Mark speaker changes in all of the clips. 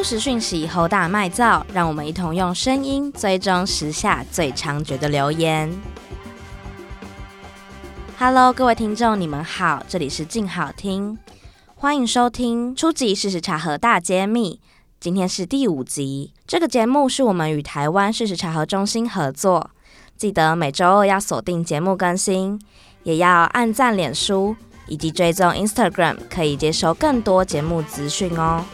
Speaker 1: 不实讯息，侯打麦造，让我们一同用声音追踪时下最猖獗的留言。Hello，各位听众，你们好，这里是静好听，欢迎收听初级！事实查核大揭秘。今天是第五集，这个节目是我们与台湾事实查核中心合作，记得每周二要锁定节目更新，也要按赞脸书以及追踪 Instagram，可以接收更多节目资讯哦。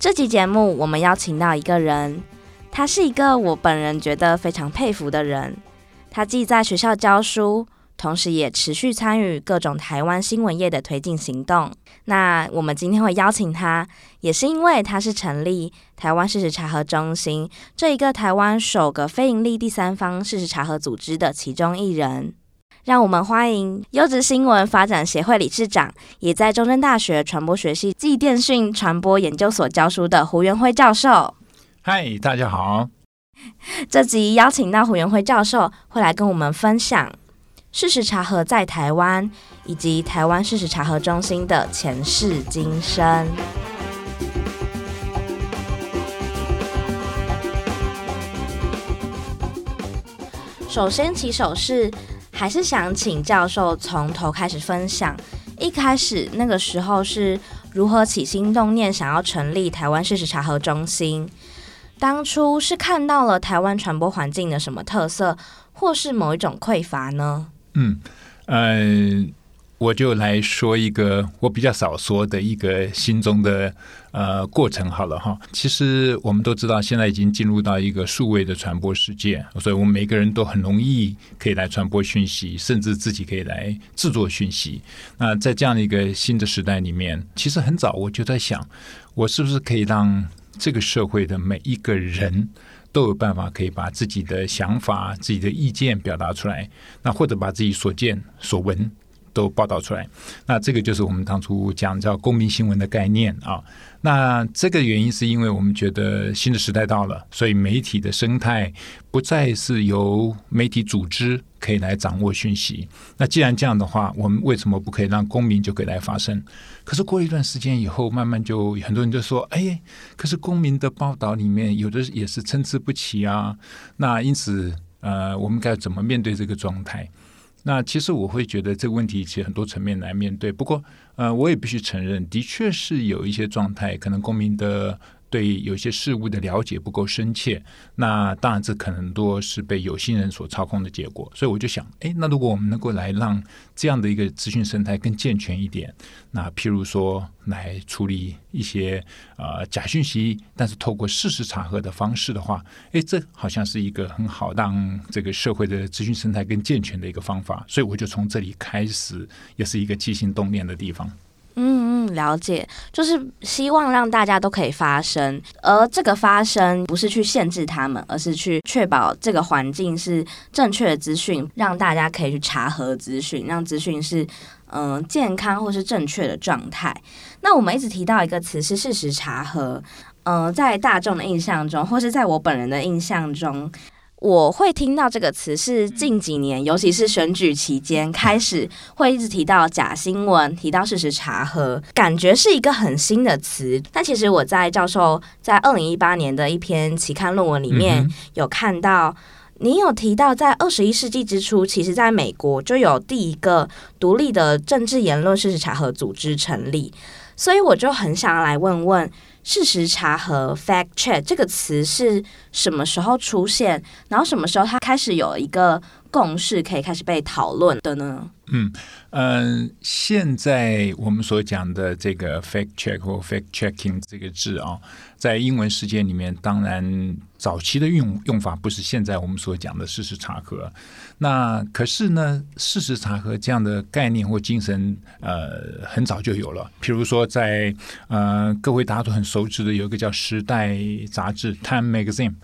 Speaker 1: 这集节目我们邀请到一个人。他是一个我本人觉得非常佩服的人。他既在学校教书，同时也持续参与各种台湾新闻业的推进行动。那我们今天会邀请他，也是因为他是成立台湾事实查核中心这一个台湾首个非营利第三方事实查核组织的其中一人。让我们欢迎优质新闻发展协会理事长，也在中正大学传播学系暨电讯传播研究所教书的胡元辉教授。
Speaker 2: 嗨，大家好。
Speaker 1: 这集邀请到胡元辉教授，会来跟我们分享事实查核在台湾以及台湾事实查核中心的前世今生。首先起手是，还是想请教授从头开始分享，一开始那个时候是如何起心动念，想要成立台湾事实查核中心？当初是看到了台湾传播环境的什么特色，或是某一种匮乏呢？
Speaker 2: 嗯，呃，我就来说一个我比较少说的一个心中的呃过程好了哈。其实我们都知道，现在已经进入到一个数位的传播世界，所以我们每个人都很容易可以来传播讯息，甚至自己可以来制作讯息。那在这样的一个新的时代里面，其实很早我就在想，我是不是可以让这个社会的每一个人都有办法可以把自己的想法、自己的意见表达出来，那或者把自己所见所闻都报道出来。那这个就是我们当初讲叫公民新闻的概念啊。那这个原因是因为我们觉得新的时代到了，所以媒体的生态不再是由媒体组织可以来掌握讯息。那既然这样的话，我们为什么不可以让公民就可以来发声？可是过一段时间以后，慢慢就很多人就说：“哎，可是公民的报道里面有的也是参差不齐啊。”那因此，呃，我们该怎么面对这个状态？那其实我会觉得这个问题其实很多层面来面对。不过，呃，我也必须承认，的确是有一些状态，可能公民的。对有些事物的了解不够深切，那当然这可能多是被有心人所操控的结果。所以我就想，哎，那如果我们能够来让这样的一个资讯生态更健全一点，那譬如说来处理一些呃假讯息，但是透过事实查核的方式的话，哎，这好像是一个很好让这个社会的资讯生态更健全的一个方法。所以我就从这里开始，也是一个起心动念的地方。
Speaker 1: 了解，就是希望让大家都可以发声，而这个发声不是去限制他们，而是去确保这个环境是正确的资讯，让大家可以去查核资讯，让资讯是嗯、健康或是正确的状态。那我们一直提到一个词是事实查核，嗯、在大众的印象中，或是在我本人的印象中。我会听到这个词是近几年，尤其是选举期间开始会一直提到假新闻，提到事实查核，感觉是一个很新的词。但其实我在教授在二零一八年的一篇期刊论文里面有看到，你有提到在二十一世纪之初，其实在美国就有第一个独立的政治言论事实查核组织成立，所以我就很想要来问问。事实查核 （fact check） 这个词是什么时候出现？然后什么时候它开始有一个共识，可以开始被讨论的呢？
Speaker 2: 嗯嗯、现在我们所讲的这个 fact check 或 fact checking 这个字啊，在英文世界里面，当然早期的用用法不是现在我们所讲的事实查核。那可是呢，事实查核这样的概念或精神，呃，很早就有了。譬如说在，在呃，各位大家都很熟知的，有一个叫《时代》杂志 （Time Magazine）。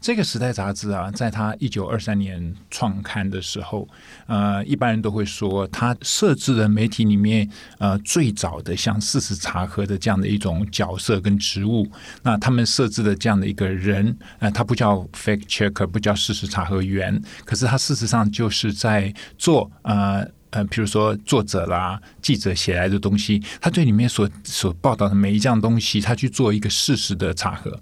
Speaker 2: 这个时代杂志啊，在它一九二三年创刊的时候，呃，一般人都会说，它设置的媒体里面，呃，最早的像事实查核的这样的一种角色跟职务。那他们设置的这样的一个人，呃，他不叫 fact checker，不叫事实查核员，可是他事实上就是在做呃。呃，比如说作者啦、记者写来的东西，他对里面所所报道的每一样东西，他去做一个事实的查核。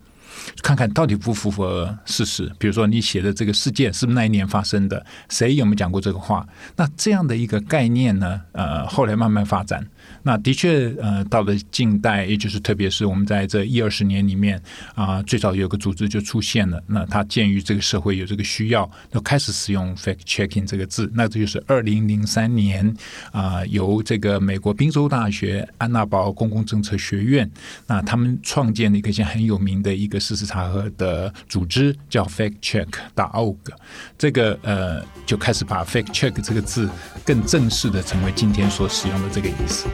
Speaker 2: 看看到底不符合事实？比如说你写的这个事件是不是那一年发生的？谁有没有讲过这个话？那这样的一个概念呢？呃，后来慢慢发展。那的确，呃，到了近代，也就是特别是我们在这一二十年里面啊、最早有个组织就出现了。那它鉴于这个社会有这个需要，就开始使用 fact checking 这个字。那这就是二零零三年啊、由这个美国宾州大学安娜堡公共政策学院，那他们创建了一个现在很有名的一个事实查核的组织，叫 factcheck.org。这个呃，就开始把 fact check 这个字更正式的成为今天所使用的这个意思。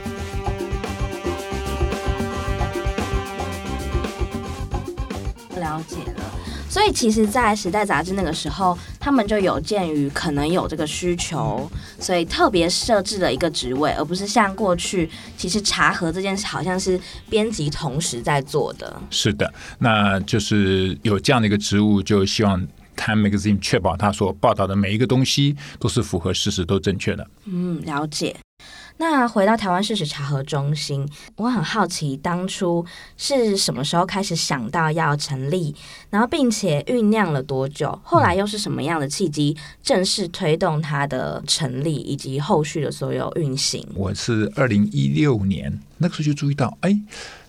Speaker 1: 了解了，所以其实，在《时代》杂志那个时候，他们就有鉴于可能有这个需求，所以特别设置了一个职位，而不是像过去，其实查核这件事好像是编辑同时在做的。
Speaker 2: 是的，那就是有这样的一个职务，就希望 Time Magazine 确保他所报道的每一个东西都是符合事实、都正确的。
Speaker 1: 嗯，了解。那回到台湾事实查核中心，我很好奇，当初是什么时候开始想到要成立，然后并且酝酿了多久？后来又是什么样的契机正式推动它的成立以及后续的所有运行？
Speaker 2: 我是二零一六年那个时候就注意到，哎，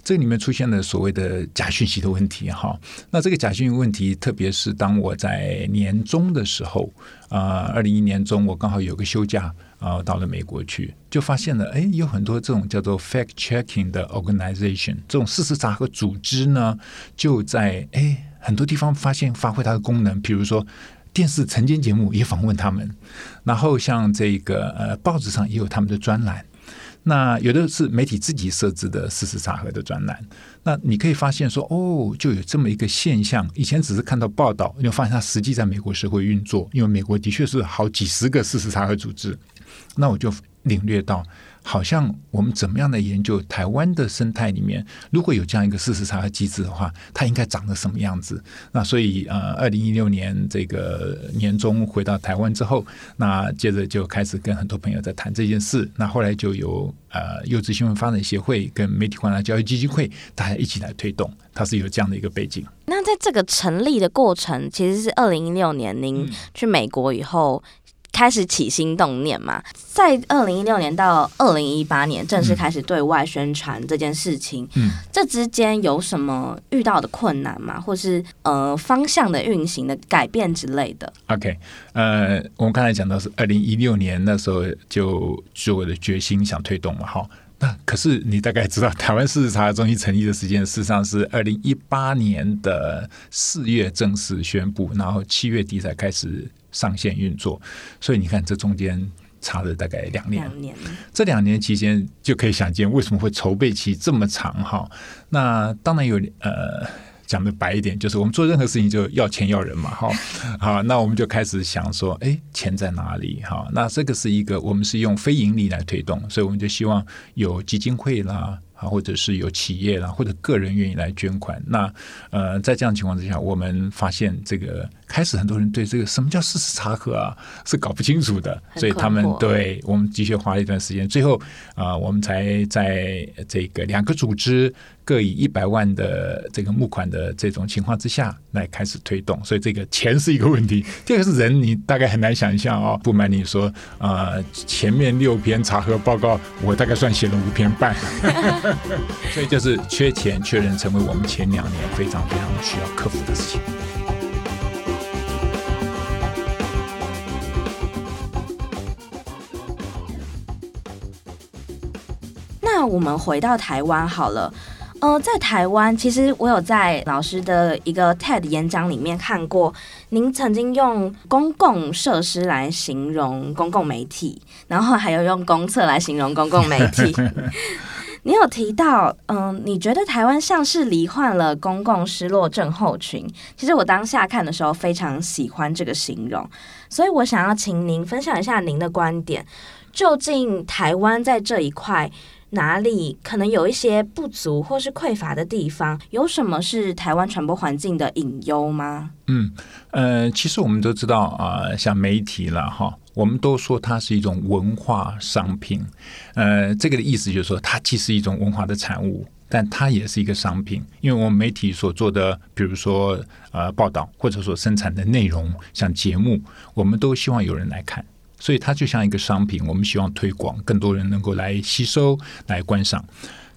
Speaker 2: 这里面出现了所谓的假讯息的问题哈。那这个假讯息问题，特别是当我在年中的时候，啊、呃，二零一年中我刚好有个休假。啊，到了美国去，就发现了，哎，有很多这种叫做 fact checking 的 organization，这种事实查核组织呢，就在哎很多地方发现发挥它的功能，比如说电视晨间节目也访问他们，然后像这个呃报纸上也有他们的专栏，那有的是媒体自己设置的事实查核的专栏，那你可以发现说，哦，就有这么一个现象，以前只是看到报道，你会发现它实际在美国社会运作，因为美国的确是好几十个事实查核组织。那我就领略到，好像我们怎么样的研究台湾的生态里面，如果有这样一个事实查核机制的话，它应该长得什么样子？那所以呃，二零一六年这个年中回到台湾之后，那接着就开始跟很多朋友在谈这件事。那后来就由呃优质新闻发展协会跟媒体观察教育基金会大家一起来推动，它是有这样的一个背景。
Speaker 1: 那在这个成立的过程，其实是二零一六年您去美国以后。嗯开始起心动念嘛，在二零一六年到二零一八年正式开始对外宣传这件事情，嗯，这之间有什么遇到的困难吗？或是呃方向的运行的改变之类的
Speaker 2: ？OK，呃，我们刚才讲到是二零一六年那时候就做的决心想推动嘛，哈。那可是你大概知道，台湾事实查核中心成立的时间，事实上是二零一八年的四月正式宣布，然后七月底才开始上线运作。所以你看，这中间差了大概两年。两年。这两年期间，就可以想见为什么会筹备期这么长哈。那当然有呃。讲的白一点，就是我们做任何事情就要钱要人嘛，哈，好，那我们就开始想说，哎，钱在哪里？哈，那这个是一个，我们是用非盈利来推动，所以我们就希望有基金会啦。啊，或者是有企业啦，或者个人愿意来捐款。那呃，在这样的情况之下，我们发现这个开始很多人对这个什么叫事实查核啊是搞不清楚的，所以他们对我们的确花了一段时间。最后啊、呃，我们才在这个两个组织各以一百万的这个募款的这种情况之下来开始推动。所以这个钱是一个问题，第二个是人，你大概很难想象、哦。不瞒你说、呃，前面六篇查核报告，我大概算写了五篇半。所以就是缺钱、缺人，成为我们前两年非常非常需要克服的事情。
Speaker 1: 那我们回到台湾好了。呃，在台湾，其实我有在老师的一个 TED 演讲里面看过，您曾经用公共设施来形容公共媒体，然后还有用公厕来形容公共媒体。你有提到，嗯，你觉得台湾像是罹患了公共失落症候群？其实我当下看的时候非常喜欢这个形容，所以我想要请您分享一下您的观点。究竟台湾在这一块哪里可能有一些不足或是匮乏的地方？有什么是台湾传播环境的隐忧吗？
Speaker 2: 嗯，呃，其实我们都知道啊，像媒体了哈。我们都说它是一种文化商品。呃，这个的意思就是说，它既是一种文化的产物，但它也是一个商品。因为我们媒体所做的，比如说呃报道，或者说生产的内容，像节目，我们都希望有人来看，所以它就像一个商品，我们希望推广，更多人能够来吸收、来观赏。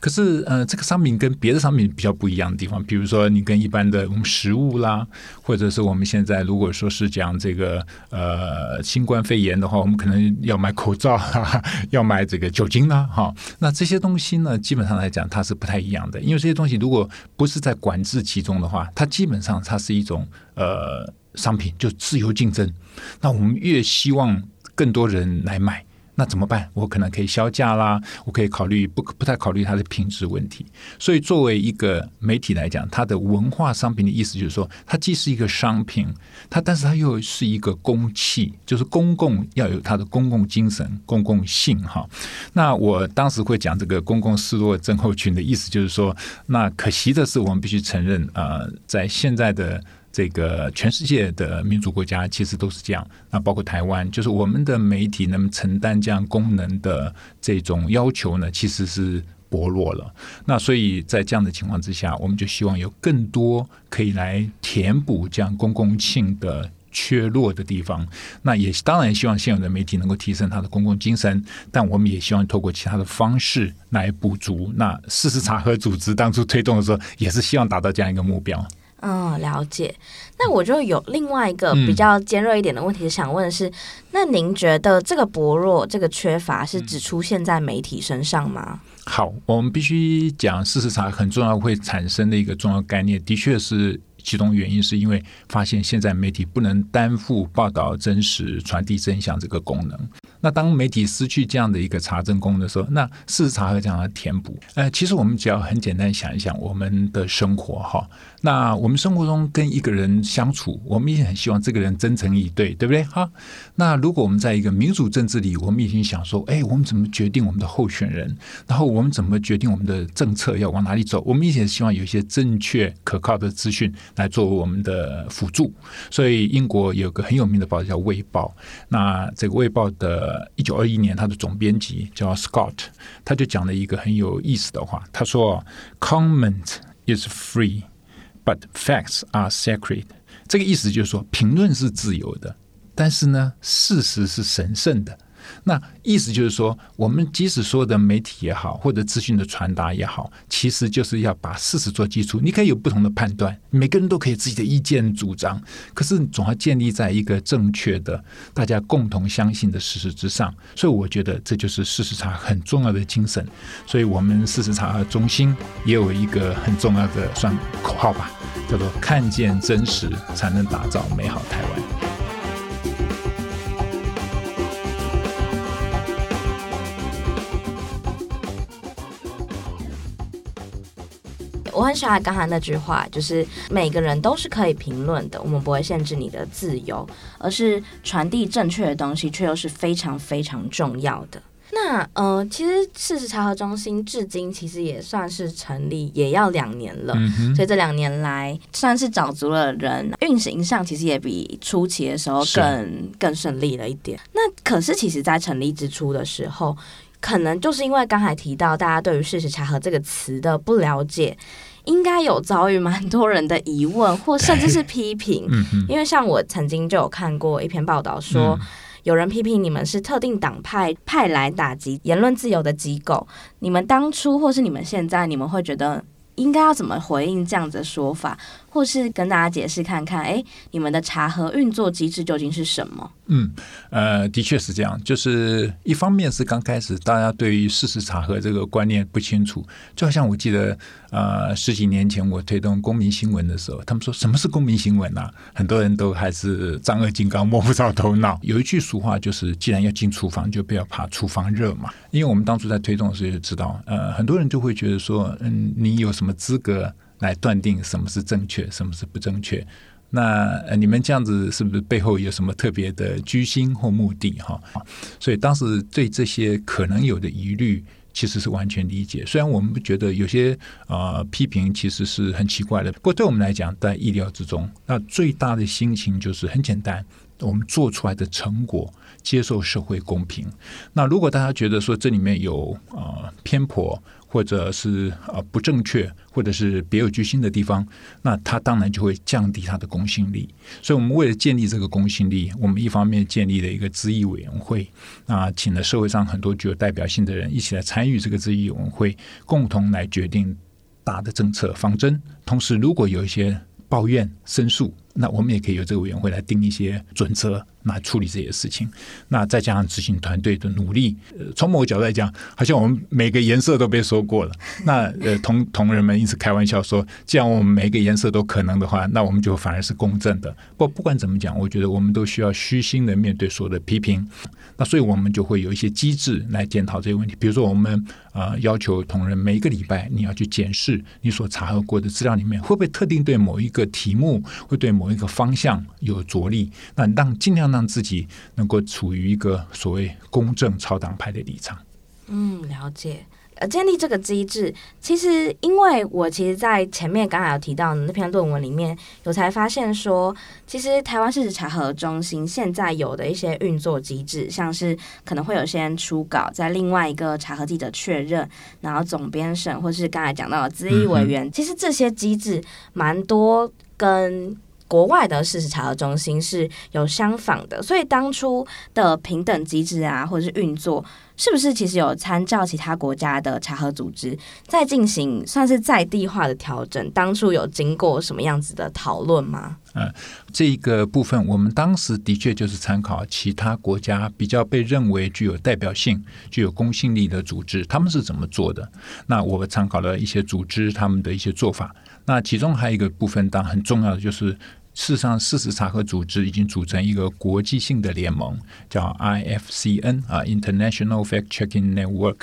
Speaker 2: 可是，呃，这个商品跟别的商品比较不一样的地方，比如说你跟一般的我们食物啦，或者是我们现在如果说是讲这个呃新冠肺炎的话，我们可能要买口罩啦，要买这个酒精啦，哈，那这些东西呢，基本上来讲它是不太一样的，因为这些东西如果不是在管制其中的话，它基本上它是一种呃商品，就自由竞争。那我们越希望更多人来买。那怎么办？我可能可以削价啦，我可以考虑不不太考虑它的品质问题。所以作为一个媒体来讲，它的文化商品的意思就是说，它既是一个商品，它但是它又是一个公器，就是公共要有它的公共精神、公共性哈。那我当时会讲这个公共视若症候群的意思，就是说，那可惜的是，我们必须承认啊、在现在的。这个全世界的民主国家其实都是这样，那包括台湾，就是我们的媒体能承担这样功能的这种要求呢，其实是薄弱了。那所以在这样的情况之下，我们就希望有更多可以来填补这样公共性的缺落的地方。那也当然希望现有的媒体能够提升它的公共精神，但我们也希望透过其他的方式来补足。那事实查核组织当初推动的时候，也是希望达到这样一个目标。
Speaker 1: 嗯，了解。那我就有另外一个比较尖锐一点的问题，想问的是，嗯、那您觉得这个薄弱、这个缺乏是只出现在媒体身上吗？
Speaker 2: 好，我们必须讲事实上很重要会产生的一个重要概念，的确是其中原因，是因为发现现在媒体不能担负报道真实、传递真相这个功能。那当媒体失去这样的一个查证功能的时候，那事实查核这样的填补，呃，其实我们只要很简单想一想我们的生活哈。那我们生活中跟一个人相处，我们也很希望这个人真诚以对，对不对？哈。那如果我们在一个民主政治里，我们已经想说，哎，我们怎么决定我们的候选人？然后我们怎么决定我们的政策要往哪里走？我们也希望有一些正确可靠的资讯来作为我们的辅助。所以英国有个很有名的报纸叫《卫报》，那这个《卫报》的。呃，一九二一年，他的总编辑叫 Scott，他就讲了一个很有意思的话。他说：“Comment is free, but facts are sacred。”这个意思就是说，评论是自由的，但是呢，事实是神圣的。那意思就是说，我们即使说的媒体也好，或者资讯的传达也好，其实就是要把事实做基础。你可以有不同的判断，每个人都可以自己的意见主张，可是总要建立在一个正确的、大家共同相信的事实之上。所以，我觉得这就是事实查很重要的精神。所以我们事实查中心也有一个很重要的算口号吧，叫做“看见真实，才能打造美好台湾”。
Speaker 1: 我很喜欢刚才那句话，就是每个人都是可以评论的，我们不会限制你的自由，而是传递正确的东西，却又是非常非常重要的。那呃，其实事实查核中心至今其实也算是成立，也要两年了，嗯、所以这两年来算是找足了人，运行上其实也比初期的时候更更顺利了一点。那可是其实，在成立之初的时候，可能就是因为刚才提到大家对于事实查核这个词的不了解。应该有遭遇蛮多人的疑问，或甚至是批评。嗯、因为像我曾经就有看过一篇报道说，嗯、有人批评你们是特定党派派来打击言论自由的机构。你们当初或是你们现在，你们会觉得应该要怎么回应这样子的说法？或是跟大家解释看看，哎，你们的查核运作机制究竟是什么？
Speaker 2: 嗯，呃，的确是这样。就是一方面是刚开始大家对于事实查核这个观念不清楚，就好像我记得，呃，十几年前我推动公民新闻的时候，他们说什么是公民新闻呢、很多人都还是丈二金刚摸不着头脑。有一句俗话就是，既然要进厨房，就不要怕厨房热嘛。因为我们当初在推动的时候就知道，呃，很多人就会觉得说，嗯，你有什么资格？来断定什么是正确，什么是不正确？那呃，你们这样子是不是背后有什么特别的居心或目的？哈，所以当时对这些可能有的疑虑，其实是完全理解。虽然我们不觉得有些呃批评其实是很奇怪的，不过对我们来讲在意料之中。那最大的心情就是很简单，我们做出来的成果接受社会公平。那如果大家觉得说这里面有呃偏颇，或者是呃不正确，或者是别有居心的地方，那它当然就会降低它的公信力。所以，我们为了建立这个公信力，我们一方面建立了一个咨议委员会，那请了社会上很多具有代表性的人一起来参与这个咨议委员会，共同来决定大的政策方针。同时，如果有一些抱怨、申诉，那我们也可以由这个委员会来定一些准则。来处理这些事情，那再加上执行团队的努力，呃，从某个角度来讲，好像我们每个颜色都被说过了。那呃，同同仁们因此开玩笑说，既然我们每个颜色都可能的话，那我们就反而是公正的。不不管怎么讲，我觉得我们都需要虚心的面对所有的批评。那所以我们就会有一些机制来检讨这些问题。比如说，我们、呃、要求同仁每个礼拜你要去检视你所查核过的资料里面，会不会特定对某一个题目，会对某一个方向有着力。那让尽量。让自己能够处于一个所谓公正超党派的立场。
Speaker 1: 嗯，了解。呃，建立这个机制，其实因为我其实，在前面刚才有提到那篇论文里面，有才发现说，其实台湾事实查核中心现在有的一些运作机制，像是可能会有些人初稿，在另外一个查核记者确认，然后总编审，或是刚才讲到的资议委员，其实这些机制蛮多跟。国外的事实查核中心是有相仿的，所以当初的平等机制啊，或者是运作，是不是其实有参照其他国家的查核组织，在进行算是在地化的调整？当初有经过什么样子的讨论吗？
Speaker 2: 嗯，这一个部分，我们当时的确就是参考其他国家比较被认为具有代表性、具有公信力的组织，他们是怎么做的。那我们参考了一些组织他们的一些做法。那其中还有一个部分，当然很重要的就是。事实上，事实查核组织已经组成一个国际性的联盟，叫 IFCN 啊，International Fact Checking Network。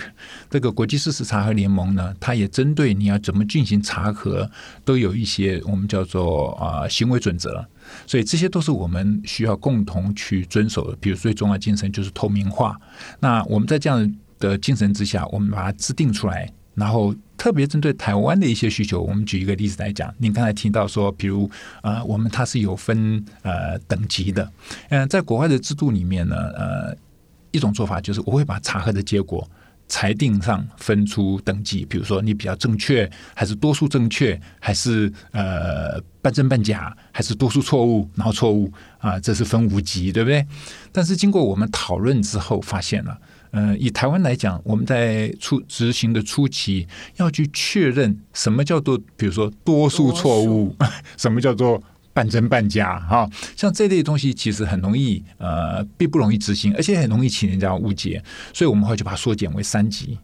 Speaker 2: 这个国际事实查核联盟呢，它也针对你要怎么进行查核，都有一些我们叫做啊行为准则。所以这些都是我们需要共同去遵守的。比如最重要精神就是透明化。那我们在这样的精神之下，我们把它制定出来。然后特别针对台湾的一些需求，我们举一个例子来讲。您刚才提到说，比如呃，我们它是有分呃等级的。嗯、在国外的制度里面呢，呃，一种做法就是我会把查核的结果裁定上分出等级，比如说你比较正确，还是多数正确，还是呃半真半假，还是多数错误，然后错误啊、这是分五级，对不对？但是经过我们讨论之后，发现了。呃，以台湾来讲，我们在初执行的初期要去确认什么叫做，比如说多数错误，什么叫做半真半假，哈，像这类东西其实很容易，呃，并不容易执行，而且很容易请人家误解，所以我们会就把它缩减为三级。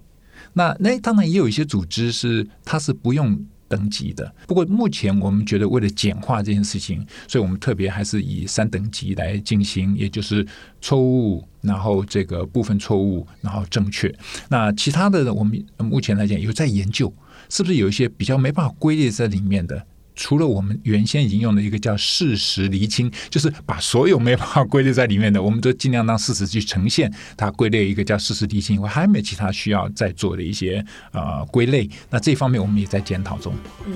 Speaker 2: 那那当然也有一些组织是它是不用。等级的，不过目前我们觉得为了简化这件事情，所以我们特别还是以三等级来进行，也就是错误，然后这个部分错误，然后正确。那其他的我们目前来讲有在研究，是不是有一些比较没办法归类在里面的？除了我们原先已经用的一个叫事实厘清，就是把所有没办法归类在里面的，我们都尽量让事实去呈现，它归类一个叫事实厘清以外，还没有其他需要再做的一些呃归类。那这方面我们也在检讨中。
Speaker 1: 嗯，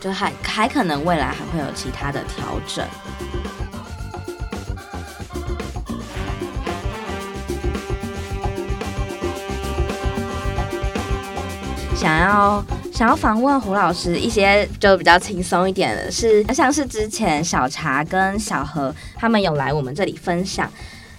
Speaker 1: 就还还可能未来还会有其他的调整。想要。想要访问胡老师一些就比较轻松一点的是，像是之前小茶跟小何他们有来我们这里分享。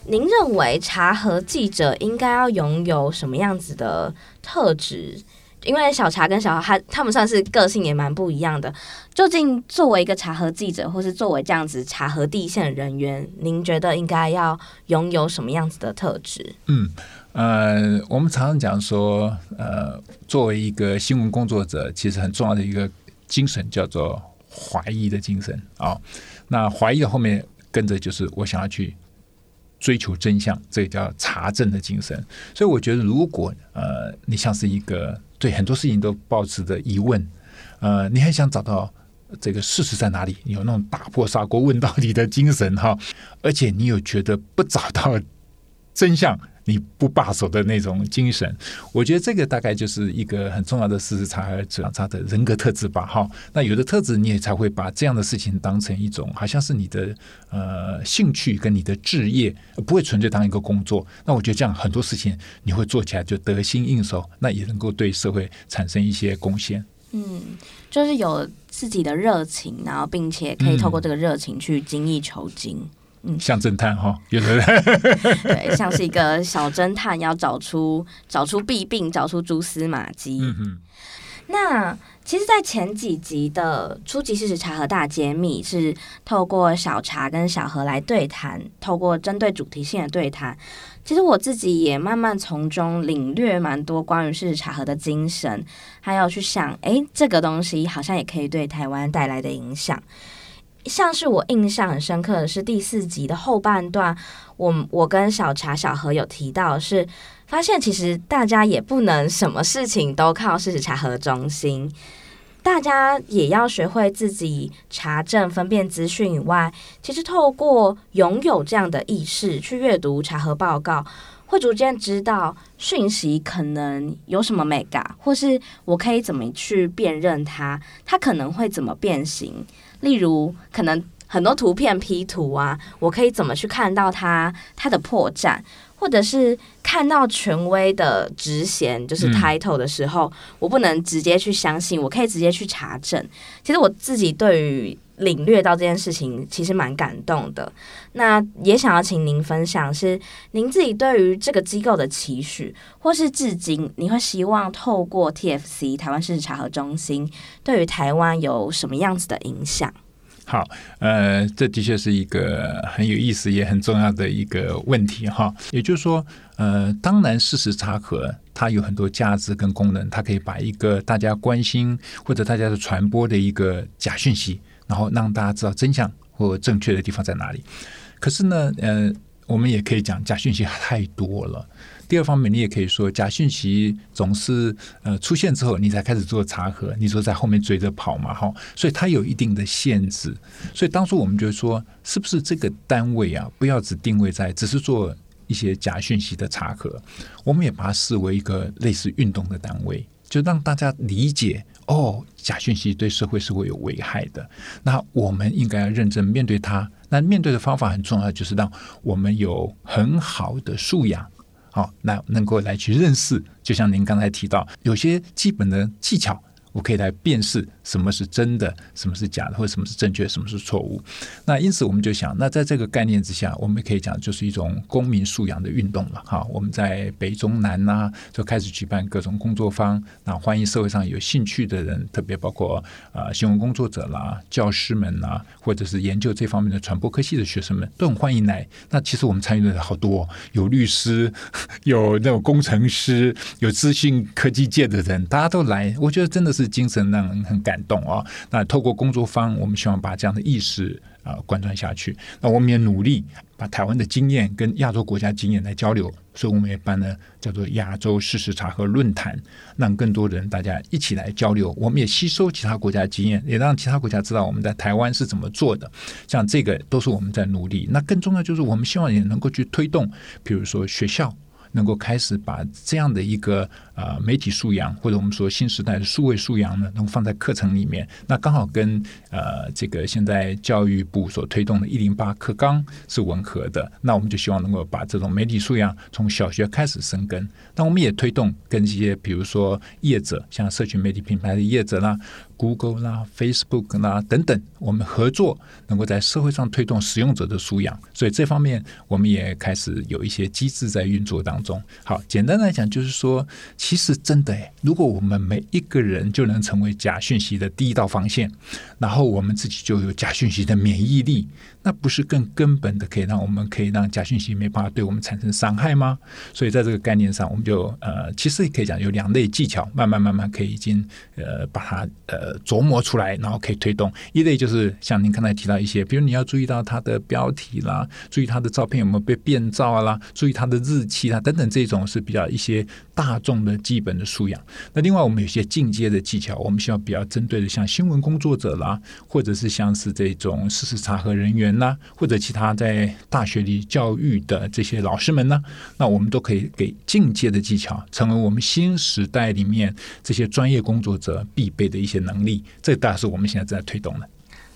Speaker 1: 您认为茶和记者应该要拥有什么样子的特质？因为小查跟小何他他们算是个性也蛮不一样的。究竟作为一个查核记者，或是作为这样子查核第一线的人员，您觉得应该要拥有什么样子的特质？
Speaker 2: 嗯。呃，我们常常讲说，呃，作为一个新闻工作者，其实很重要的一个精神叫做怀疑的精神啊、哦。那怀疑的后面跟着就是我想要去追求真相，这个叫查证的精神。所以我觉得，如果呃，你像是一个对很多事情都抱持着疑问，呃，你很想找到这个事实在哪里，有那种打破砂锅问到底的精神哈，而且你有觉得不找到。真相。你不罢手的那种精神，我觉得这个大概就是一个很重要的事实查核者他的人格特质吧。哈，那有的特质你也才会把这样的事情当成一种，好像是你的呃兴趣跟你的志业，不会纯粹当一个工作。那我觉得这样很多事情你会做起来就得心应手，那也能够对社会产生一些贡献。
Speaker 1: 嗯，就是有自己的热情，然后并且可以透过这个热情去精益求精。
Speaker 2: 像侦探哈，有 的
Speaker 1: 对，像是一个小侦探，要找出找出弊病，找出蛛丝马迹。嗯哼，那其实，在前几集的初级！事实查核大揭秘，是透过小茶跟小何来对谈，透过针对主题性的对谈，其实我自己也慢慢从中领略蛮多关于事实查核的精神，还有去想，哎，这个东西好像也可以对台湾带来的影响。像是我印象很深刻的是第四集的后半段，我我跟小查小何有提到是，发现其实大家也不能什么事情都靠事实查核中心，大家也要学会自己查证、分辨资讯以外，其实透过拥有这样的意识去阅读查核报告，会逐渐知道讯息可能有什么眉角，或是我可以怎么去辨认它，它可能会怎么变形。例如，可能很多图片 P 图啊，我可以怎么去看到它它的破绽，或者是看到权威的职衔就是 title 的时候，嗯、我不能直接去相信，我可以直接去查证。其实我自己对于领略到这件事情，其实蛮感动的。那也想要请您分享，是您自己对于这个机构的期许，或是至今你会希望透过 TFC 台湾事实查核中心，对于台湾有什么样子的影响？
Speaker 2: 好，呃，这的确是一个很有意思也很重要的一个问题哈。也就是说，呃，当然事实查核它有很多价值跟功能，它可以把一个大家关心或者大家的传播的一个假讯息。然后让大家知道真相或正确的地方在哪里。可是呢，呃，我们也可以讲假讯息太多了。第二方面，你也可以说假讯息总是呃出现之后，你才开始做查核，你说在后面追着跑嘛，哈。所以它有一定的限制。所以当初我们就说，是不是这个单位啊，不要只定位在只是做一些假讯息的查核，我们也把它视为一个类似运动的单位，就让大家理解。哦，假讯息对社会是会有危害的。那我们应该要认真面对它。那面对的方法很重要，就是让我们有很好的素养，好，那能够来去认识。就像您刚才提到，有些基本的技巧。我可以来辨识什么是真的，什么是假的，或者什么是正确，什么是错误。那因此我们就想，那在这个概念之下，我们可以讲就是一种公民素养的运动了。哈，我们在北中南呐、就开始举办各种工作坊，那欢迎社会上有兴趣的人，特别包括啊、呃、新闻工作者啦、教师们呐，或者是研究这方面的传播科系的学生们，都很欢迎来。那其实我们参与的人好多，有律师，有那种工程师，有资讯科技界的人，大家都来。我觉得真的是。精神让人很感动啊！那透过工作坊，我们希望把这样的意识啊贯穿下去。那我们也努力把台湾的经验跟亚洲国家经验来交流，所以我们也办了叫做亚洲事实查核论坛，让更多人大家一起来交流。我们也吸收其他国家经验，也让其他国家知道我们在台湾是怎么做的。像这个都是我们在努力。那更重要就是我们希望也能够去推动，比如说学校。能够开始把这样的一个呃媒体素养，或者我们说新时代的数位素养呢，能够放在课程里面，那刚好跟呃这个现在教育部所推动的“一零八课纲”是吻合的。那我们就希望能够把这种媒体素养从小学开始生根。那我们也推动跟一些比如说业者，像社群媒体品牌的业者啦。Google 啦、Facebook 啦等等，我们合作能够在社会上推动使用者的素养，所以这方面我们也开始有一些机制在运作当中。好，简单来讲就是说，其实真的，如果我们每一个人就能成为假讯息的第一道防线，然后我们自己就有假讯息的免疫力，那不是更根本的可以让我们可以让假讯息没办法对我们产生伤害吗？所以在这个概念上，我们就呃，其实也可以讲有两类技巧，慢慢慢慢可以已经呃把它呃。琢磨出来，然后可以推动。一类就是像您刚才提到一些，比如你要注意到它的标题啦，注意它的照片有没有被变造啦，注意它的日期啦等等，这种是比较一些大众的基本的素养。那另外我们有些进阶的技巧，我们需要比较针对的，像新闻工作者啦，或者是像是这种事实查核人员那，或者其他在大学里教育的这些老师们呢，那我们都可以给进阶的技巧，成为我们新时代里面这些专业工作者必备的一些能力。这大概是我们现在正在推动的。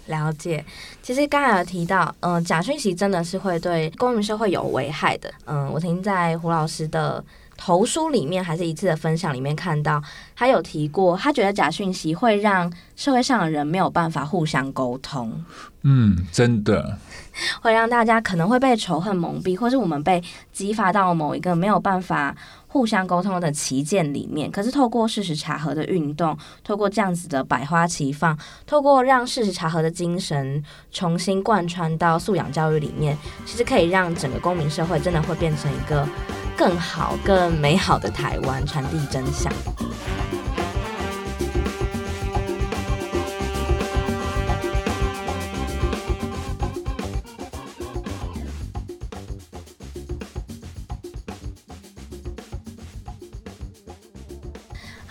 Speaker 1: 了解，其实刚才有提到，嗯、假讯息真的是会对公民社会有危害的。嗯、呃，我听在胡老师的投书里面，还是一次的分享里面看到，他有提过，他觉得假讯息会让社会上的人没有办法互相沟通。
Speaker 2: 嗯，真的
Speaker 1: 会让大家可能会被仇恨蒙蔽，或是我们被激发到某一个没有办法。互相沟通的旗舰里面，可是透过事实查核的运动，透过这样子的百花齐放，透过让事实查核的精神重新贯穿到素养教育里面，其实可以让整个公民社会真的会变成一个更好、更美好的台湾，传递真相。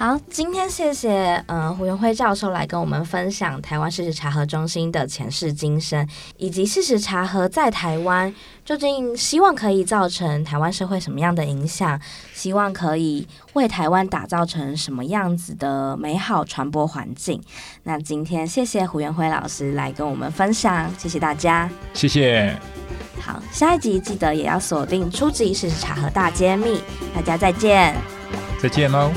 Speaker 1: 好，今天谢谢呃胡元辉教授来跟我们分享台湾事实查核中心的前世今生，以及事实查核在台湾究竟希望可以造成台湾社会什么样的影响，希望可以为台湾打造成什么样子的美好传播环境。那今天谢谢胡元辉老师来跟我们分享，谢谢大家，
Speaker 2: 谢谢。
Speaker 1: 好，下一集记得也要锁定初级事实查核大揭秘，大家再见，
Speaker 2: 再见喽。